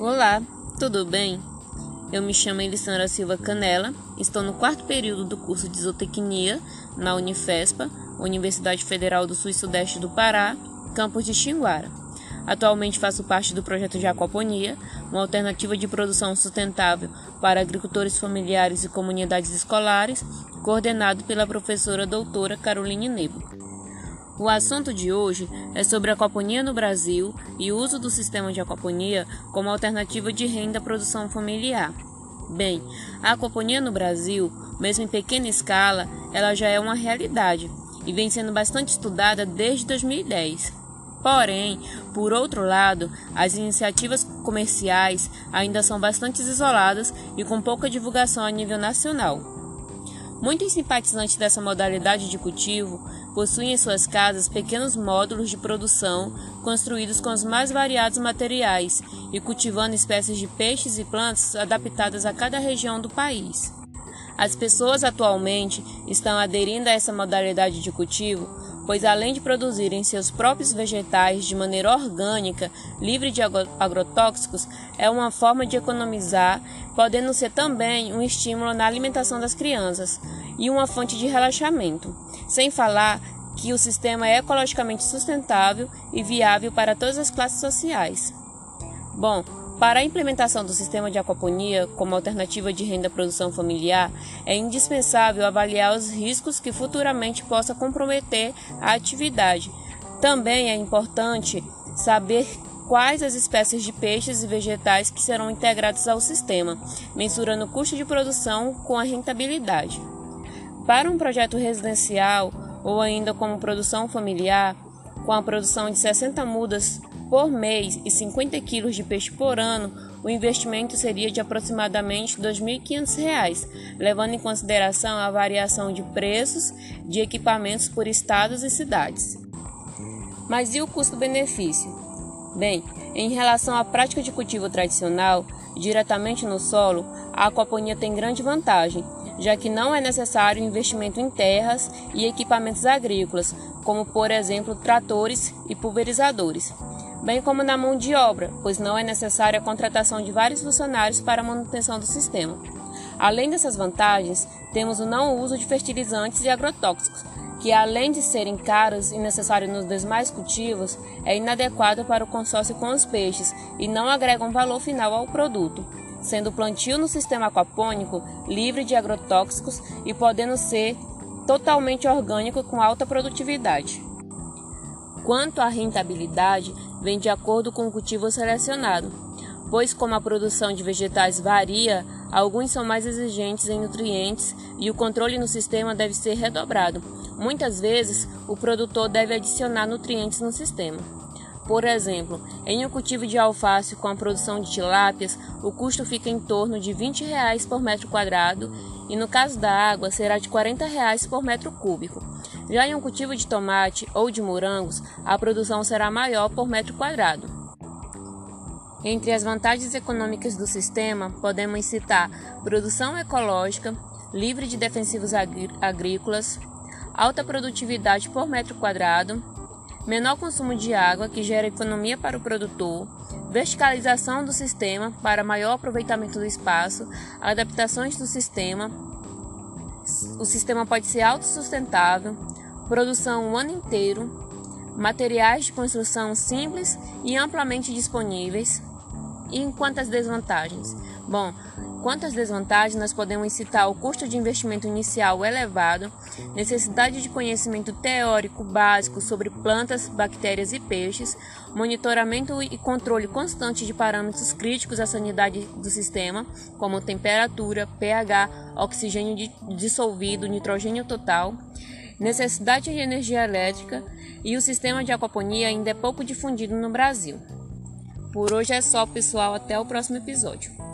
Olá, tudo bem? Eu me chamo Elisandra Silva Canela, estou no quarto período do curso de Zootecnia na Unifespa, Universidade Federal do Sul e Sudeste do Pará, campus de Xinguara. Atualmente faço parte do projeto de aquaponia, uma alternativa de produção sustentável para agricultores familiares e comunidades escolares, coordenado pela professora doutora Caroline Nebo. O assunto de hoje é sobre a aquaponia no Brasil e o uso do sistema de aquaponia como alternativa de renda à produção familiar. Bem, a aquaponia no Brasil, mesmo em pequena escala, ela já é uma realidade e vem sendo bastante estudada desde 2010. Porém, por outro lado, as iniciativas comerciais ainda são bastante isoladas e com pouca divulgação a nível nacional. Muitos simpatizantes dessa modalidade de cultivo possuem em suas casas pequenos módulos de produção construídos com os mais variados materiais e cultivando espécies de peixes e plantas adaptadas a cada região do país. As pessoas atualmente estão aderindo a essa modalidade de cultivo, pois além de produzirem seus próprios vegetais de maneira orgânica, livre de agrotóxicos, é uma forma de economizar, podendo ser também um estímulo na alimentação das crianças e uma fonte de relaxamento. Sem falar que o sistema é ecologicamente sustentável e viável para todas as classes sociais. Bom, para a implementação do sistema de aquaponia como alternativa de renda à produção familiar, é indispensável avaliar os riscos que futuramente possa comprometer a atividade. Também é importante saber quais as espécies de peixes e vegetais que serão integrados ao sistema, mensurando o custo de produção com a rentabilidade. Para um projeto residencial ou ainda como produção familiar, com a produção de 60 mudas por mês e 50 quilos de peixe por ano, o investimento seria de aproximadamente R$ 2.500, levando em consideração a variação de preços de equipamentos por estados e cidades. Mas e o custo-benefício? Bem, em relação à prática de cultivo tradicional, diretamente no solo, a aquaponia tem grande vantagem, já que não é necessário investimento em terras e equipamentos agrícolas, como por exemplo tratores e pulverizadores bem como na mão de obra, pois não é necessária a contratação de vários funcionários para a manutenção do sistema. Além dessas vantagens, temos o não uso de fertilizantes e agrotóxicos, que além de serem caros e necessários nos demais cultivos, é inadequado para o consórcio com os peixes e não agregam valor final ao produto, sendo o plantio no sistema aquapônico livre de agrotóxicos e podendo ser totalmente orgânico com alta produtividade. Quanto à rentabilidade, vem de acordo com o cultivo selecionado, pois, como a produção de vegetais varia, alguns são mais exigentes em nutrientes e o controle no sistema deve ser redobrado. Muitas vezes, o produtor deve adicionar nutrientes no sistema. Por exemplo, em um cultivo de alface com a produção de tilápias, o custo fica em torno de 20 reais por metro quadrado e no caso da água será de 40 reais por metro cúbico. Já em um cultivo de tomate ou de morangos, a produção será maior por metro quadrado. Entre as vantagens econômicas do sistema, podemos citar produção ecológica, livre de defensivos agrícolas, alta produtividade por metro quadrado, menor consumo de água, que gera economia para o produtor, verticalização do sistema para maior aproveitamento do espaço, adaptações do sistema. O sistema pode ser autossustentável, produção o ano inteiro, materiais de construção simples e amplamente disponíveis. E quantas desvantagens? Bom, quantas desvantagens nós podemos citar o custo de investimento inicial elevado, necessidade de conhecimento teórico básico sobre plantas, bactérias e peixes, monitoramento e controle constante de parâmetros críticos à sanidade do sistema, como temperatura, pH, oxigênio dissolvido, nitrogênio total, necessidade de energia elétrica e o sistema de aquaponia ainda é pouco difundido no Brasil. Por hoje é só, pessoal. Até o próximo episódio.